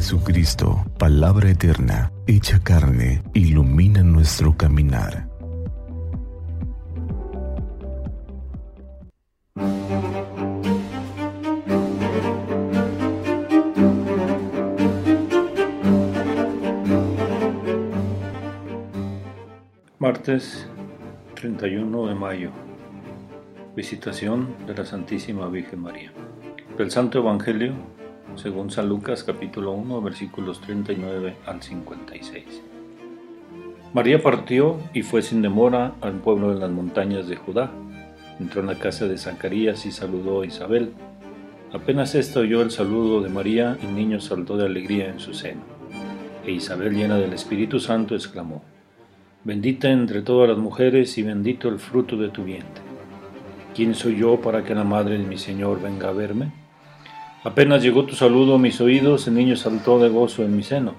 Jesucristo, palabra eterna, hecha carne, ilumina nuestro caminar. Martes 31 de mayo. Visitación de la Santísima Virgen María. Del Santo Evangelio según San Lucas capítulo 1 versículos 39 al 56. María partió y fue sin demora al pueblo de las montañas de Judá. Entró en la casa de Zacarías y saludó a Isabel. Apenas ésta oyó el saludo de María, el niño saltó de alegría en su seno. E Isabel, llena del Espíritu Santo, exclamó, Bendita entre todas las mujeres y bendito el fruto de tu vientre. ¿Quién soy yo para que la madre de mi Señor venga a verme? Apenas llegó tu saludo a mis oídos, el niño saltó de gozo en mi seno.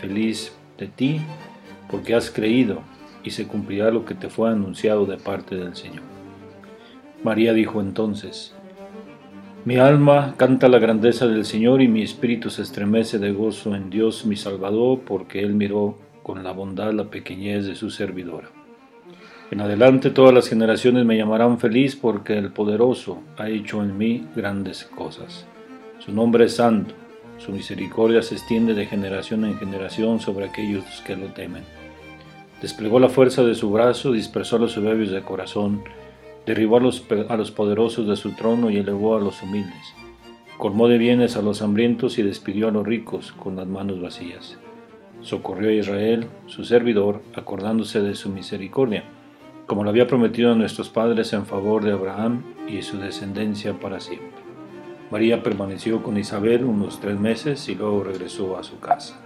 Feliz de ti, porque has creído, y se cumplirá lo que te fue anunciado de parte del Señor. María dijo entonces, Mi alma canta la grandeza del Señor y mi espíritu se estremece de gozo en Dios mi Salvador, porque Él miró con la bondad la pequeñez de su servidora. En adelante todas las generaciones me llamarán feliz porque el poderoso ha hecho en mí grandes cosas. Su nombre es santo, su misericordia se extiende de generación en generación sobre aquellos que lo temen. Desplegó la fuerza de su brazo, dispersó a los soberbios de corazón, derribó a los, a los poderosos de su trono y elevó a los humildes. Colmó de bienes a los hambrientos y despidió a los ricos con las manos vacías. Socorrió a Israel, su servidor, acordándose de su misericordia, como lo había prometido a nuestros padres en favor de Abraham y su descendencia para siempre. María permaneció con Isabel unos tres meses y luego regresó a su casa.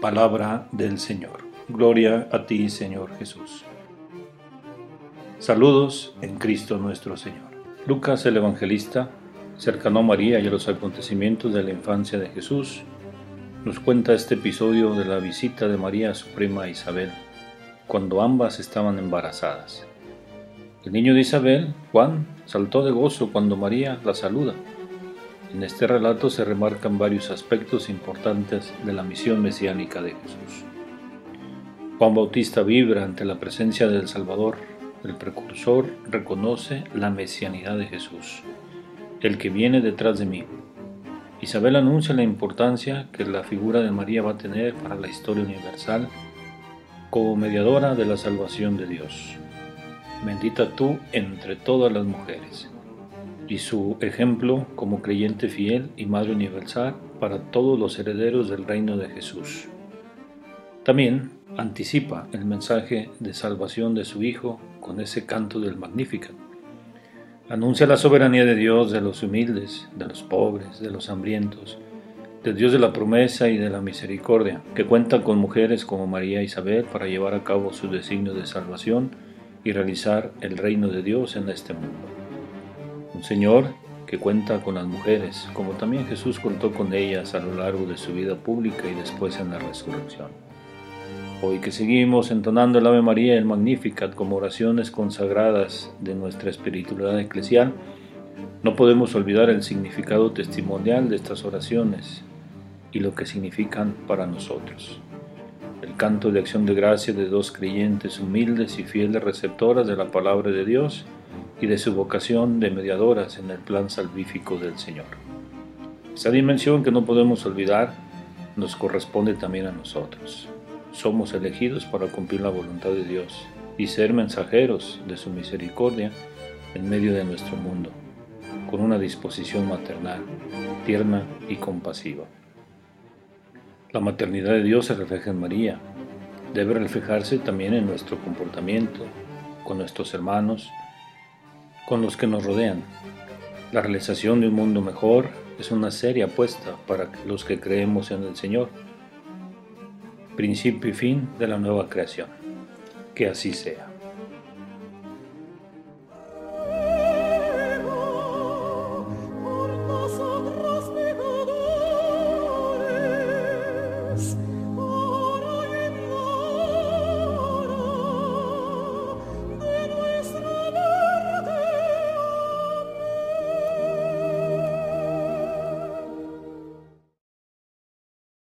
Palabra del Señor. Gloria a ti, Señor Jesús. Saludos en Cristo nuestro Señor. Lucas el Evangelista, cercano a María y a los acontecimientos de la infancia de Jesús, nos cuenta este episodio de la visita de María a su prima Isabel, cuando ambas estaban embarazadas. El niño de Isabel, Juan, saltó de gozo cuando María la saluda en este relato se remarcan varios aspectos importantes de la misión mesiánica de Jesús. Juan Bautista vibra ante la presencia del Salvador. El precursor reconoce la mesianidad de Jesús, el que viene detrás de mí. Isabel anuncia la importancia que la figura de María va a tener para la historia universal como mediadora de la salvación de Dios. Bendita tú entre todas las mujeres y su ejemplo como creyente fiel y Madre Universal para todos los herederos del reino de Jesús. También anticipa el mensaje de salvación de su Hijo con ese canto del Magnificat. Anuncia la soberanía de Dios de los humildes, de los pobres, de los hambrientos, de Dios de la promesa y de la misericordia, que cuenta con mujeres como María e Isabel para llevar a cabo su designio de salvación y realizar el reino de Dios en este mundo. Un Señor que cuenta con las mujeres, como también Jesús contó con ellas a lo largo de su vida pública y después en la resurrección. Hoy que seguimos entonando el Ave María y el Magnificat como oraciones consagradas de nuestra espiritualidad eclesial, no podemos olvidar el significado testimonial de estas oraciones y lo que significan para nosotros. El canto de acción de gracia de dos creyentes humildes y fieles receptoras de la palabra de Dios y de su vocación de mediadoras en el plan salvífico del Señor. Esa dimensión que no podemos olvidar nos corresponde también a nosotros. Somos elegidos para cumplir la voluntad de Dios y ser mensajeros de su misericordia en medio de nuestro mundo, con una disposición maternal, tierna y compasiva. La maternidad de Dios se refleja en María, debe reflejarse también en nuestro comportamiento, con nuestros hermanos, con los que nos rodean. La realización de un mundo mejor es una seria apuesta para los que creemos en el Señor. Principio y fin de la nueva creación. Que así sea.